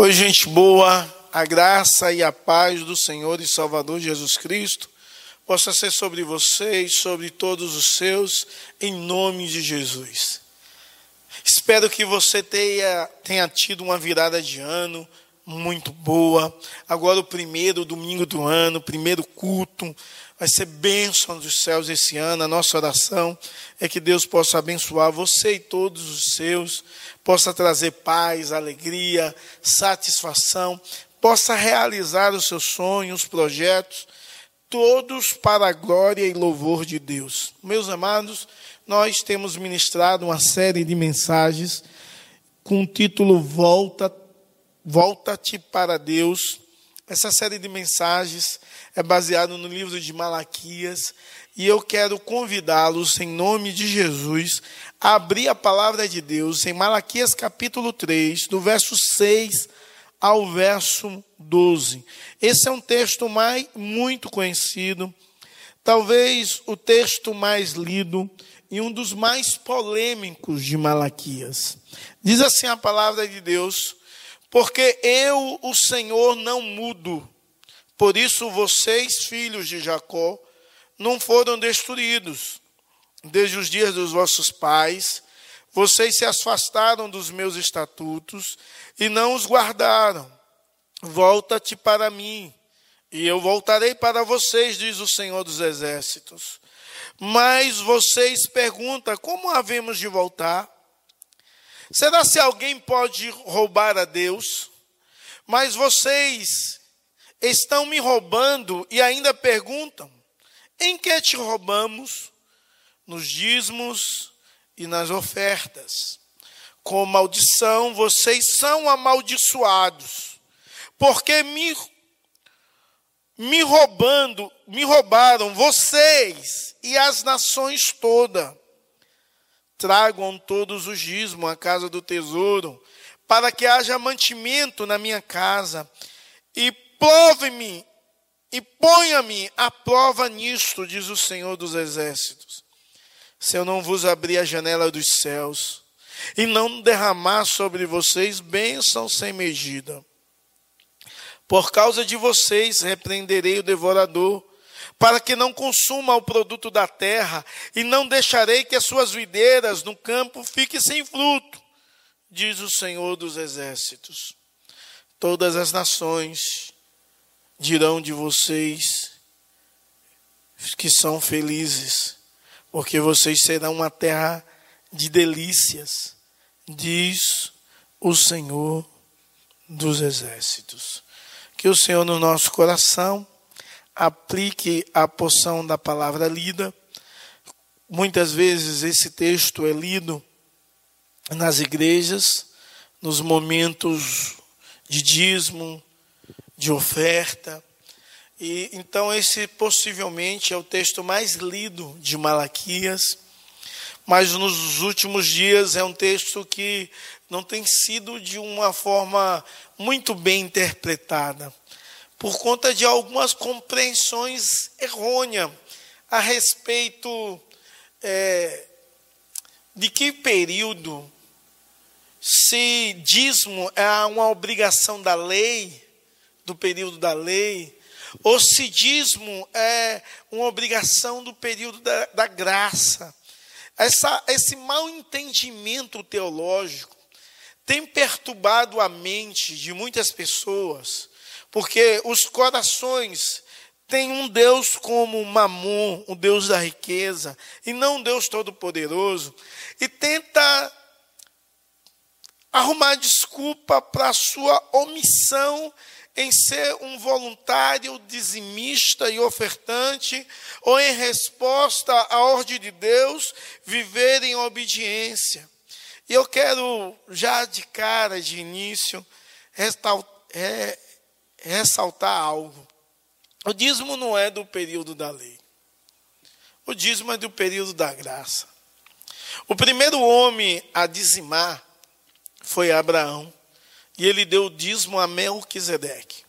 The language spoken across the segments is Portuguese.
Oi, gente boa, a graça e a paz do Senhor e Salvador Jesus Cristo possa ser sobre vocês, sobre todos os seus, em nome de Jesus. Espero que você tenha, tenha tido uma virada de ano muito boa. Agora, o primeiro domingo do ano, primeiro culto, vai ser bênção dos céus esse ano. A nossa oração é que Deus possa abençoar você e todos os seus, possa trazer paz, alegria, satisfação, possa realizar os seus sonhos, projetos, todos para a glória e louvor de Deus. Meus amados, nós temos ministrado uma série de mensagens com o título Volta, Volta-te para Deus. Essa série de mensagens é baseada no livro de Malaquias e eu quero convidá-los, em nome de Jesus, a abrir a palavra de Deus em Malaquias capítulo 3, do verso 6 ao verso 12. Esse é um texto mais, muito conhecido, talvez o texto mais lido e um dos mais polêmicos de Malaquias. Diz assim a palavra de Deus: Porque eu, o Senhor, não mudo. Por isso vocês, filhos de Jacó, não foram destruídos. Desde os dias dos vossos pais, vocês se afastaram dos meus estatutos e não os guardaram. Volta-te para mim, e eu voltarei para vocês, diz o Senhor dos Exércitos. Mas vocês perguntam: como havemos de voltar? Será se alguém pode roubar a Deus? Mas vocês estão me roubando e ainda perguntam: em que te roubamos? Nos dízimos e nas ofertas. Com maldição vocês são amaldiçoados, porque me, me roubando, me roubaram vocês e as nações todas. Tragam todos os dízimos à casa do tesouro, para que haja mantimento na minha casa, e prove-me e ponha-me à prova nisto, diz o Senhor dos Exércitos. Se eu não vos abrir a janela dos céus e não derramar sobre vocês bênção sem medida. Por causa de vocês repreenderei o devorador, para que não consuma o produto da terra, e não deixarei que as suas videiras no campo fiquem sem fruto, diz o Senhor dos Exércitos. Todas as nações dirão de vocês que são felizes, porque vocês serão uma terra de delícias, diz o Senhor dos Exércitos. Que o Senhor no nosso coração aplique a porção da palavra lida. Muitas vezes esse texto é lido nas igrejas, nos momentos de dízimo, de oferta. E então esse possivelmente é o texto mais lido de Malaquias, mas nos últimos dias é um texto que não tem sido de uma forma muito bem interpretada, por conta de algumas compreensões errôneas a respeito é, de que período, se dízimo é uma obrigação da lei, do período da lei, o cidismo é uma obrigação do período da, da graça. Essa, esse mal entendimento teológico tem perturbado a mente de muitas pessoas, porque os corações têm um Deus como Mamon, o Deus da riqueza, e não um Deus todo-poderoso, e tenta arrumar desculpa para a sua omissão em ser um voluntário dizimista e ofertante, ou em resposta à ordem de Deus, viver em obediência. E eu quero, já de cara, de início, ressaltar algo. O dízimo não é do período da lei. O dízimo é do período da graça. O primeiro homem a dizimar foi Abraão. E ele deu o dízimo a Melquisedeque.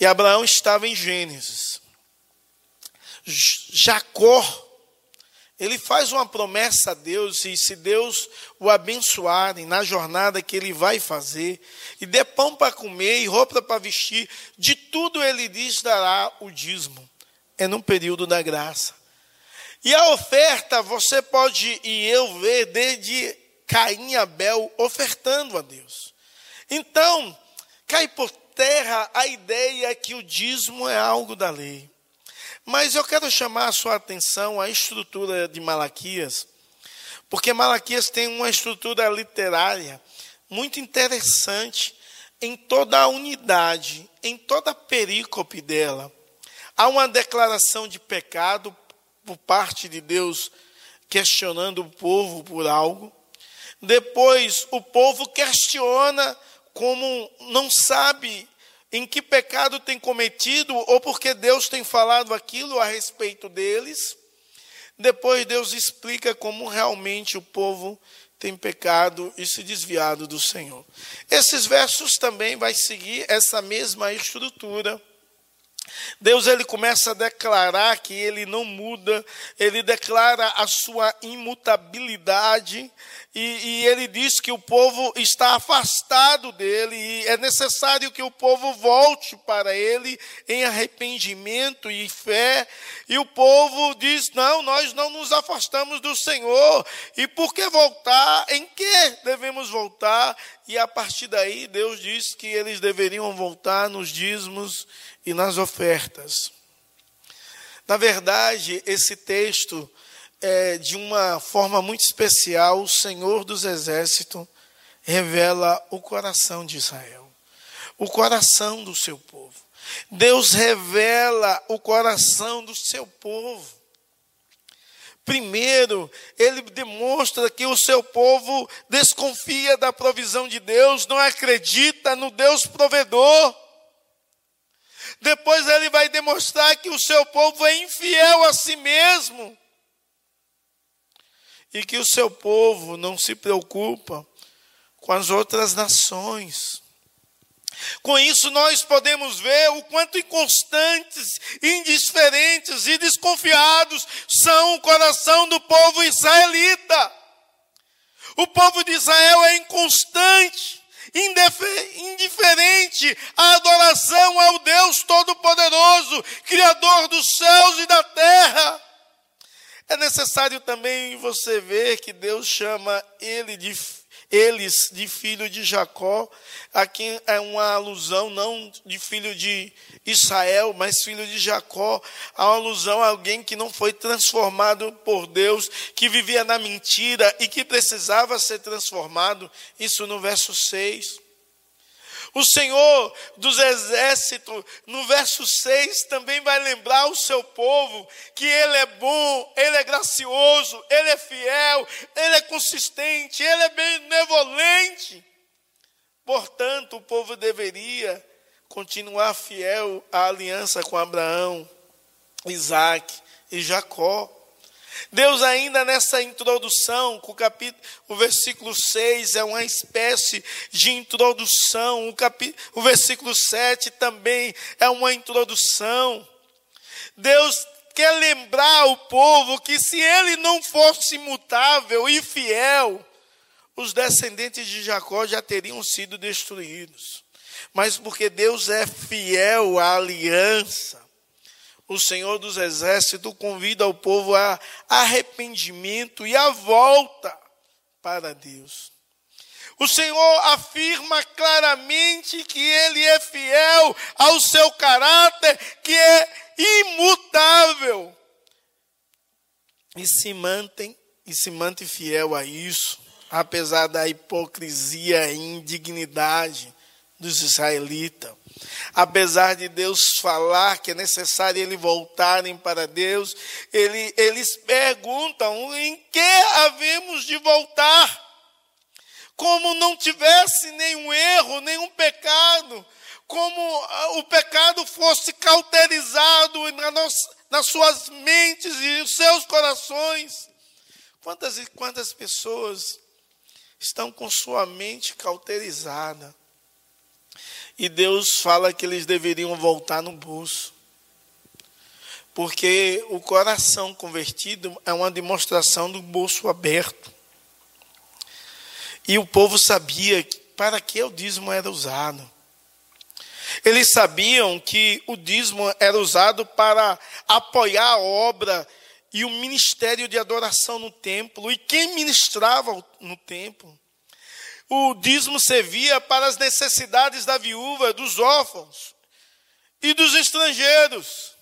E Abraão estava em Gênesis. Jacó Ele faz uma promessa a Deus, e se Deus o abençoarem na jornada que ele vai fazer, e der pão para comer e roupa para vestir, de tudo ele diz dará o dízimo. É no período da graça. E a oferta, você pode e eu ver desde Caim e Abel ofertando a Deus. Então, cai por terra a ideia que o dízimo é algo da lei. Mas eu quero chamar a sua atenção à estrutura de Malaquias, porque Malaquias tem uma estrutura literária muito interessante em toda a unidade, em toda a perícope dela. Há uma declaração de pecado por parte de Deus questionando o povo por algo. Depois, o povo questiona como não sabe em que pecado tem cometido ou porque Deus tem falado aquilo a respeito deles. Depois Deus explica como realmente o povo tem pecado e se desviado do Senhor. Esses versos também vai seguir essa mesma estrutura. Deus ele começa a declarar que ele não muda, ele declara a sua imutabilidade, e, e, ele diz que o povo está afastado dele, e é necessário que o povo volte para ele em arrependimento e fé. E o povo diz: Não, nós não nos afastamos do Senhor. E por que voltar? Em que devemos voltar? E a partir daí, Deus diz que eles deveriam voltar nos dízimos e nas ofertas. Na verdade, esse texto é, de uma forma muito especial, o Senhor dos Exércitos revela o coração de Israel, o coração do seu povo. Deus revela o coração do seu povo. Primeiro, ele demonstra que o seu povo desconfia da provisão de Deus, não acredita no Deus provedor. Depois, ele vai demonstrar que o seu povo é infiel a si mesmo e que o seu povo não se preocupa com as outras nações. Com isso, nós podemos ver o quanto inconstantes, indiferentes e desconfiados são o coração do povo israelita. O povo de Israel é inconstante, indiferente à adoração ao Deus Todo-Poderoso, Criador dos céus e da terra. É necessário também você ver que Deus chama ele de, eles de filho de Jacó. Aqui é uma alusão não de filho de Israel, mas filho de Jacó. Uma alusão a alguém que não foi transformado por Deus, que vivia na mentira e que precisava ser transformado. Isso no verso 6. O Senhor dos exércitos, no verso 6, também vai lembrar o seu povo que Ele é bom, Ele é gracioso, Ele é fiel, Ele é consistente, Ele é benevolente. Portanto, o povo deveria continuar fiel à aliança com Abraão, Isaac e Jacó. Deus ainda nessa introdução, o capítulo, o versículo 6 é uma espécie de introdução, o, capítulo, o versículo 7 também é uma introdução. Deus quer lembrar o povo que se ele não fosse imutável e fiel, os descendentes de Jacó já teriam sido destruídos. Mas porque Deus é fiel à aliança, o Senhor dos Exércitos convida o povo a arrependimento e a volta para Deus. O Senhor afirma claramente que Ele é fiel ao seu caráter, que é imutável. E se mantém, e se mantém fiel a isso, apesar da hipocrisia e indignidade dos israelitas. Apesar de Deus falar que é necessário eles voltarem para Deus, ele, eles perguntam em que havemos de voltar. Como não tivesse nenhum erro, nenhum pecado, como ah, o pecado fosse cauterizado na nossa, nas suas mentes e nos seus corações. Quantas e quantas pessoas estão com sua mente cauterizada? E Deus fala que eles deveriam voltar no bolso. Porque o coração convertido é uma demonstração do bolso aberto. E o povo sabia para que o dízimo era usado. Eles sabiam que o dízimo era usado para apoiar a obra e o ministério de adoração no templo. E quem ministrava no templo? O dízimo servia para as necessidades da viúva, dos órfãos e dos estrangeiros.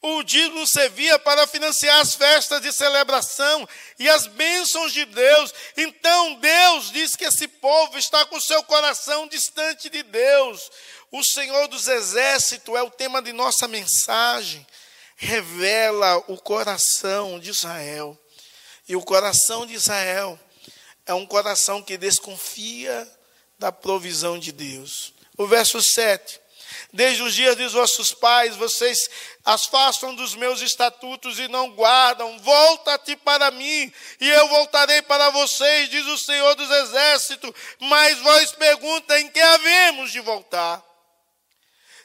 O dízimo servia para financiar as festas de celebração e as bênçãos de Deus. Então Deus diz que esse povo está com seu coração distante de Deus. O Senhor dos Exércitos é o tema de nossa mensagem. Revela o coração de Israel. E o coração de Israel é um coração que desconfia da provisão de Deus. O verso 7. Desde os dias de vossos pais, vocês as façam dos meus estatutos e não guardam. Volta-te para mim, e eu voltarei para vocês, diz o Senhor dos Exércitos. Mas vós perguntam em que havemos de voltar.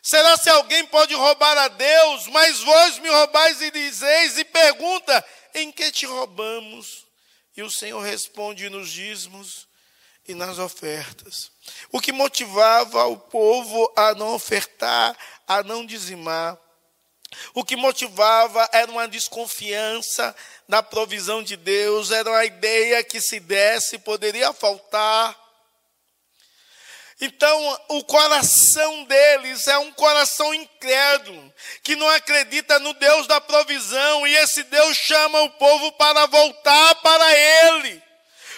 Será se alguém pode roubar a Deus? Mas vós me roubais e dizeis e pergunta: em que te roubamos? E o Senhor responde nos dízimos e nas ofertas. O que motivava o povo a não ofertar, a não dizimar. O que motivava era uma desconfiança da provisão de Deus, era uma ideia que se desse poderia faltar. Então, o coração deles é um coração incrédulo, que não acredita no Deus da provisão, e esse Deus chama o povo para voltar para Ele.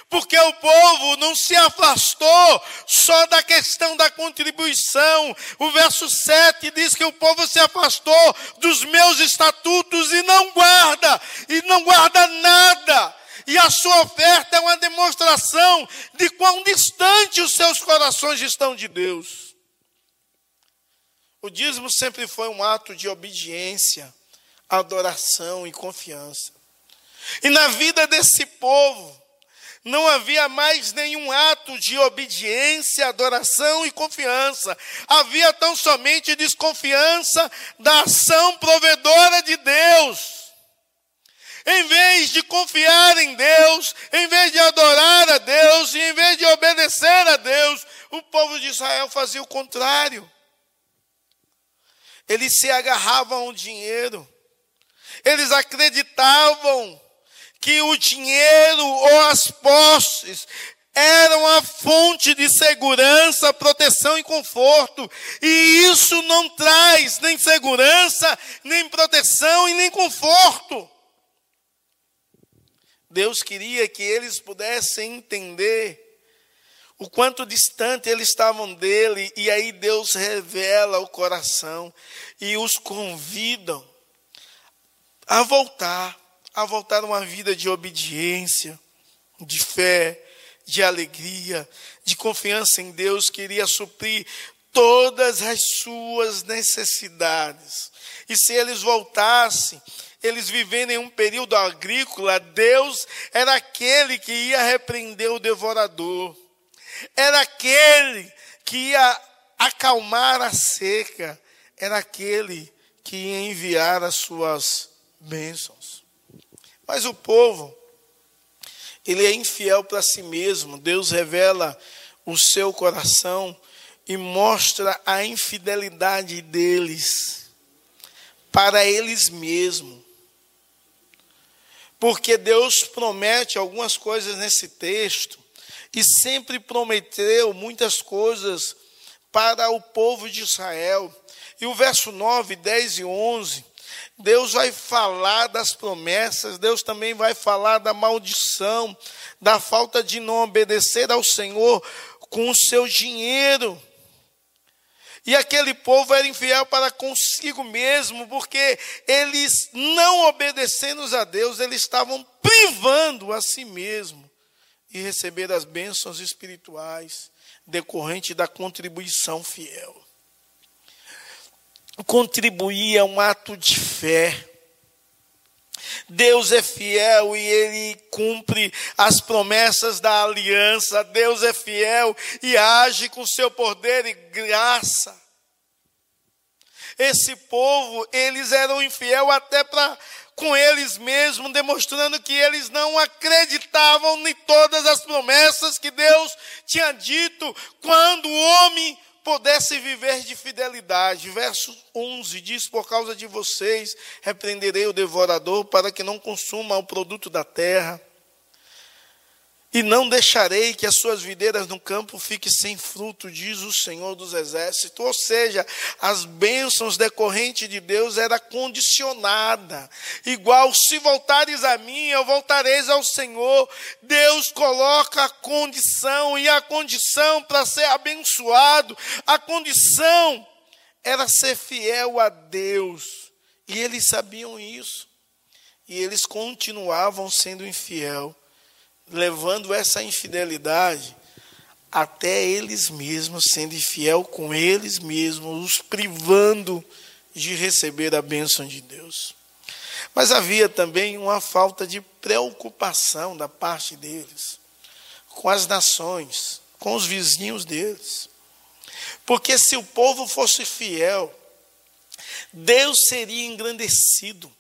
Porque o povo não se afastou só da questão da contribuição. O verso 7 diz que o povo se afastou dos meus estatutos e não guarda, e não guarda nada e a sua oferta é uma demonstração de quão distante os seus corações estão de Deus. O dízimo sempre foi um ato de obediência, adoração e confiança. E na vida desse povo, não havia mais nenhum ato de obediência, adoração e confiança. Havia tão somente desconfiança da ação provedora de Deus. Em vez de confiar em Deus, em vez de adorar a Deus e em vez de obedecer a Deus, o povo de Israel fazia o contrário. Eles se agarravam ao dinheiro. Eles acreditavam que o dinheiro ou as posses eram a fonte de segurança, proteção e conforto. E isso não traz nem segurança, nem proteção e nem conforto. Deus queria que eles pudessem entender o quanto distante eles estavam dele, e aí Deus revela o coração e os convidam a voltar, a voltar a uma vida de obediência, de fé, de alegria, de confiança em Deus, que iria suprir todas as suas necessidades. E se eles voltassem, eles vivendo em um período agrícola, Deus era aquele que ia repreender o devorador, era aquele que ia acalmar a seca, era aquele que ia enviar as suas bênçãos. Mas o povo, ele é infiel para si mesmo, Deus revela o seu coração e mostra a infidelidade deles para eles mesmos. Porque Deus promete algumas coisas nesse texto e sempre prometeu muitas coisas para o povo de Israel. E o verso 9, 10 e 11, Deus vai falar das promessas, Deus também vai falar da maldição, da falta de não obedecer ao Senhor com o seu dinheiro. E aquele povo era infiel para consigo mesmo, porque eles, não obedecendo a Deus, eles estavam privando a si mesmo e receber as bênçãos espirituais decorrente da contribuição fiel. Contribuir é um ato de fé. Deus é fiel e ele cumpre as promessas da aliança. Deus é fiel e age com seu poder e graça. esse povo, eles eram infiel até para com eles mesmos, demonstrando que eles não acreditavam em todas as promessas que Deus tinha dito quando o homem pudesse viver de fidelidade. Verso 11 diz: Por causa de vocês repreenderei o devorador para que não consuma o produto da terra e não deixarei que as suas videiras no campo fiquem sem fruto, diz o Senhor dos Exércitos. Ou seja, as bênçãos decorrentes de Deus era condicionada. Igual, se voltares a mim, eu voltareis ao Senhor. Deus coloca a condição, e a condição para ser abençoado, a condição era ser fiel a Deus. E eles sabiam isso. E eles continuavam sendo infiel levando essa infidelidade até eles mesmos, sendo infiel com eles mesmos, os privando de receber a bênção de Deus. Mas havia também uma falta de preocupação da parte deles com as nações, com os vizinhos deles. Porque se o povo fosse fiel, Deus seria engrandecido,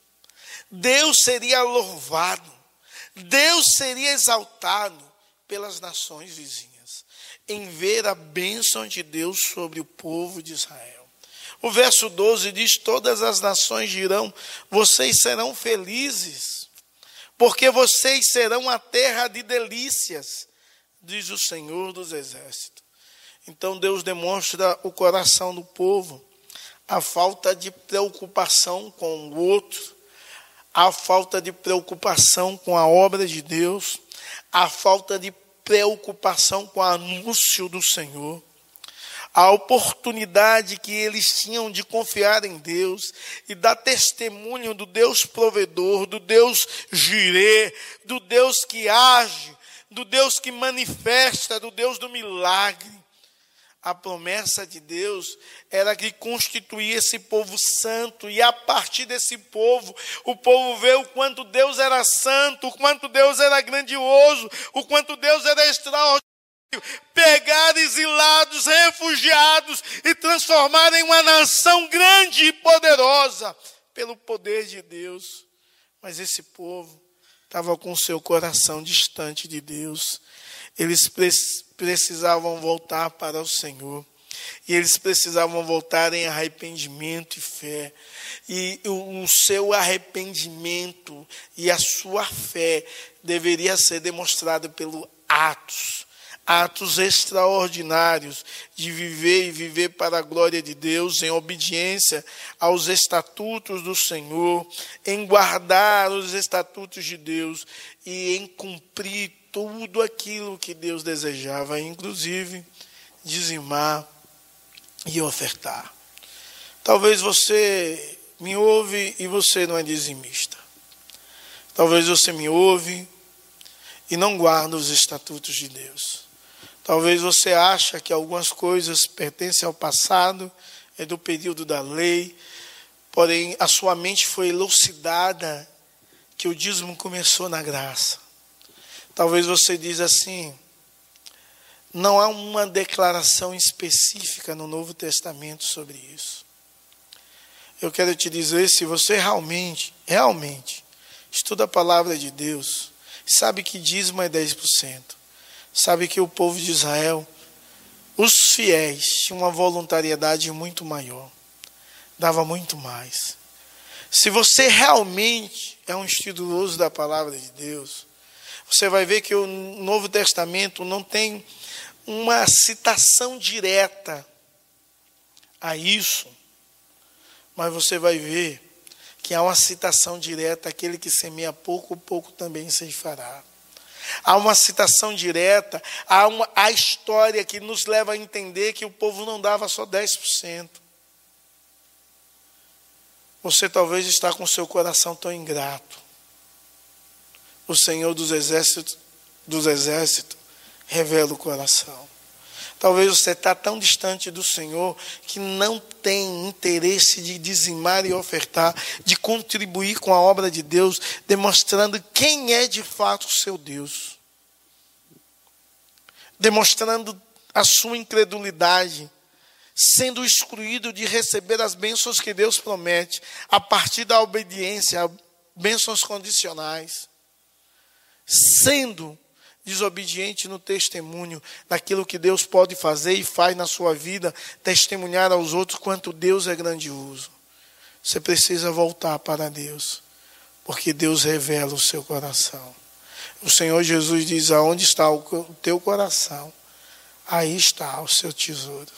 Deus seria louvado, Deus seria exaltado pelas nações vizinhas, em ver a bênção de Deus sobre o povo de Israel. O verso 12 diz: Todas as nações dirão, vocês serão felizes, porque vocês serão a terra de delícias, diz o Senhor dos Exércitos. Então Deus demonstra o coração do povo, a falta de preocupação com o outro, a falta de preocupação com a obra de Deus, a falta de preocupação com o anúncio do Senhor, a oportunidade que eles tinham de confiar em Deus e dar testemunho do Deus provedor, do Deus girê, do Deus que age, do Deus que manifesta, do Deus do milagre a promessa de Deus era que constituía esse povo santo, e a partir desse povo, o povo vê o quanto Deus era santo, o quanto Deus era grandioso, o quanto Deus era extraordinário. Pegar exilados, refugiados e transformar em uma nação grande e poderosa pelo poder de Deus. Mas esse povo estava com seu coração distante de Deus. Eles precisavam voltar para o Senhor. E eles precisavam voltar em arrependimento e fé. E o seu arrependimento e a sua fé deveria ser demonstrado pelo atos, atos extraordinários de viver e viver para a glória de Deus, em obediência aos estatutos do Senhor, em guardar os estatutos de Deus e em cumprir tudo aquilo que Deus desejava, inclusive dizimar e ofertar. Talvez você me ouve e você não é dizimista. Talvez você me ouve e não guarda os estatutos de Deus. Talvez você acha que algumas coisas pertencem ao passado, é do período da lei, porém a sua mente foi elucidada que o dízimo começou na graça. Talvez você diz assim: não há uma declaração específica no Novo Testamento sobre isso. Eu quero te dizer, se você realmente, realmente estuda a palavra de Deus, sabe que dízimo é 10%, sabe que o povo de Israel, os fiéis, tinham uma voluntariedade muito maior, dava muito mais. Se você realmente é um estudioso da palavra de Deus, você vai ver que o Novo Testamento não tem uma citação direta a isso, mas você vai ver que há uma citação direta: aquele que semeia pouco, pouco também se fará. Há uma citação direta, há uma, história que nos leva a entender que o povo não dava só 10%. Você talvez está com seu coração tão ingrato o Senhor dos exércitos, dos exércitos revela o coração. Talvez você está tão distante do Senhor que não tem interesse de dizimar e ofertar, de contribuir com a obra de Deus, demonstrando quem é de fato o seu Deus. Demonstrando a sua incredulidade sendo excluído de receber as bênçãos que Deus promete, a partir da obediência, bênçãos condicionais, sendo desobediente no testemunho daquilo que Deus pode fazer e faz na sua vida, testemunhar aos outros quanto Deus é grandioso. Você precisa voltar para Deus, porque Deus revela o seu coração. O Senhor Jesus diz: Aonde está o teu coração? Aí está o seu tesouro.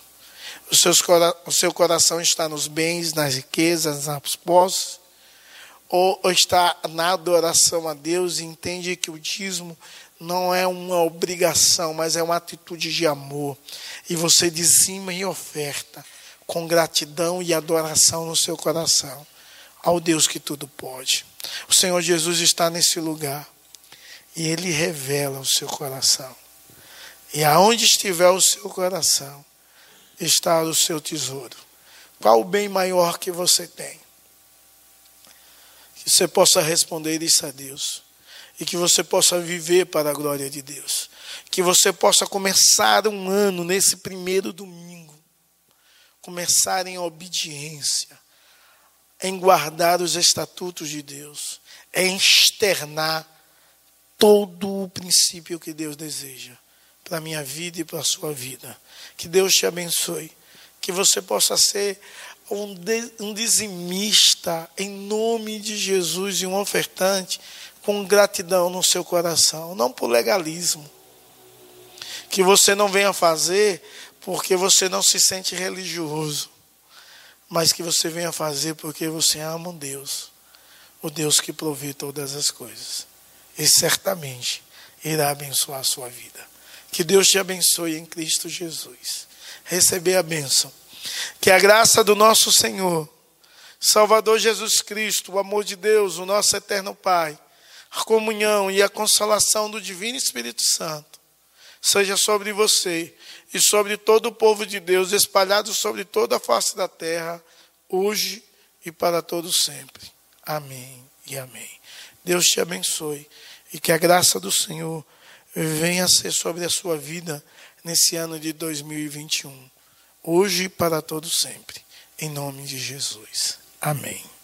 O seu coração está nos bens, nas riquezas, nas posses, ou, está na adoração a Deus e entende que o dízimo não é uma obrigação, mas é uma atitude de amor. E você dizima em oferta, com gratidão e adoração no seu coração, ao Deus que tudo pode. O Senhor Jesus está nesse lugar e Ele revela o seu coração. E aonde estiver o seu coração, está o seu tesouro. Qual o bem maior que você tem? Que você possa responder isso a Deus e que você possa viver para a glória de Deus. Que você possa começar um ano nesse primeiro domingo, começar em obediência, em guardar os estatutos de Deus, em externar todo o princípio que Deus deseja para a minha vida e para a sua vida. Que Deus te abençoe. Que você possa ser um, um dizimista em nome de Jesus e um ofertante com gratidão no seu coração, não por legalismo. Que você não venha fazer porque você não se sente religioso, mas que você venha fazer porque você ama Deus, o Deus que provê todas as coisas. E certamente irá abençoar a sua vida. Que Deus te abençoe em Cristo Jesus. Receber a bênção. Que a graça do nosso Senhor, Salvador Jesus Cristo, o amor de Deus, o nosso eterno Pai, a comunhão e a consolação do Divino Espírito Santo seja sobre você e sobre todo o povo de Deus, espalhado sobre toda a face da terra, hoje e para todo sempre. Amém e amém. Deus te abençoe e que a graça do Senhor venha a ser sobre a sua vida nesse ano de 2021, hoje e para todo sempre. Em nome de Jesus. Amém.